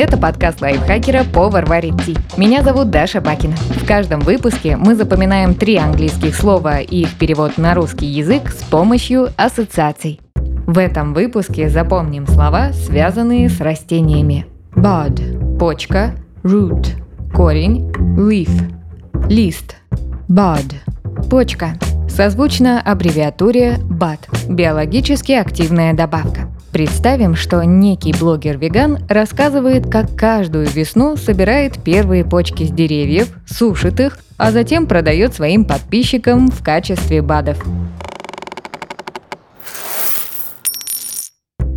Это подкаст лайфхакера «Повар варит ти». Меня зовут Даша Бакина. В каждом выпуске мы запоминаем три английских слова и их перевод на русский язык с помощью ассоциаций. В этом выпуске запомним слова, связанные с растениями. Bud – почка, root – корень, leaf – лист, bud – почка. Созвучно аббревиатуре BAT – биологически активная добавка. Представим, что некий блогер-веган рассказывает, как каждую весну собирает первые почки с деревьев, сушит их, а затем продает своим подписчикам в качестве БАДов.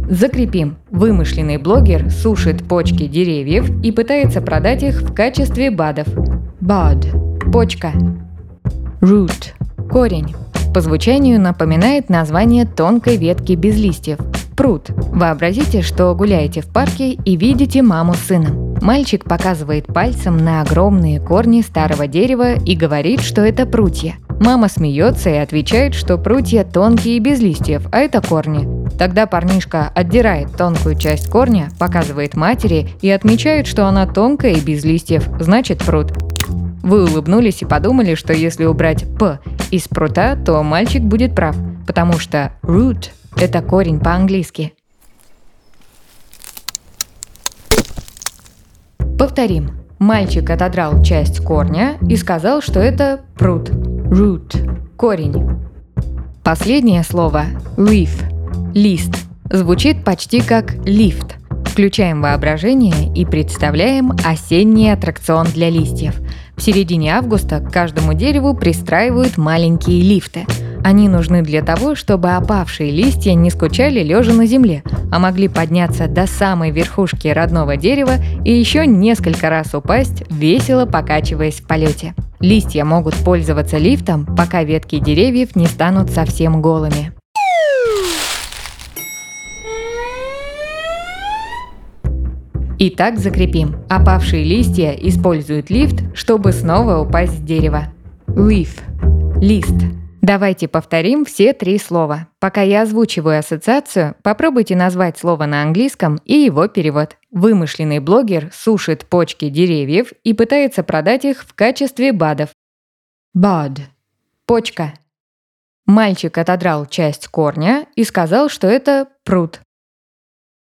Закрепим. Вымышленный блогер сушит почки деревьев и пытается продать их в качестве БАДов. Bud – почка. Root – корень. По звучанию напоминает название тонкой ветки без листьев – пруд. Вообразите, что гуляете в парке и видите маму с сыном. Мальчик показывает пальцем на огромные корни старого дерева и говорит, что это прутья. Мама смеется и отвечает, что прутья тонкие и без листьев, а это корни. Тогда парнишка отдирает тонкую часть корня, показывает матери и отмечает, что она тонкая и без листьев, значит пруд. Вы улыбнулись и подумали, что если убрать «п» из прута, то мальчик будет прав, потому что root это корень по-английски. Повторим. Мальчик отодрал часть корня и сказал, что это пруд. Root. Корень. Последнее слово leaf. Лист. Звучит почти как лифт. Включаем воображение и представляем осенний аттракцион для листьев. В середине августа к каждому дереву пристраивают маленькие лифты – они нужны для того, чтобы опавшие листья не скучали лежа на земле, а могли подняться до самой верхушки родного дерева и еще несколько раз упасть, весело покачиваясь в полете. Листья могут пользоваться лифтом, пока ветки деревьев не станут совсем голыми. Итак, закрепим. Опавшие листья используют лифт, чтобы снова упасть с дерева. Leaf – лист – Давайте повторим все три слова. Пока я озвучиваю ассоциацию, попробуйте назвать слово на английском и его перевод. Вымышленный блогер сушит почки деревьев и пытается продать их в качестве БАДов. Bud – почка. Мальчик отодрал часть корня и сказал, что это пруд.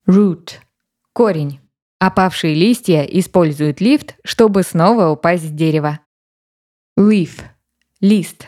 Root – корень. Опавшие листья используют лифт, чтобы снова упасть с дерева. Leaf – лист.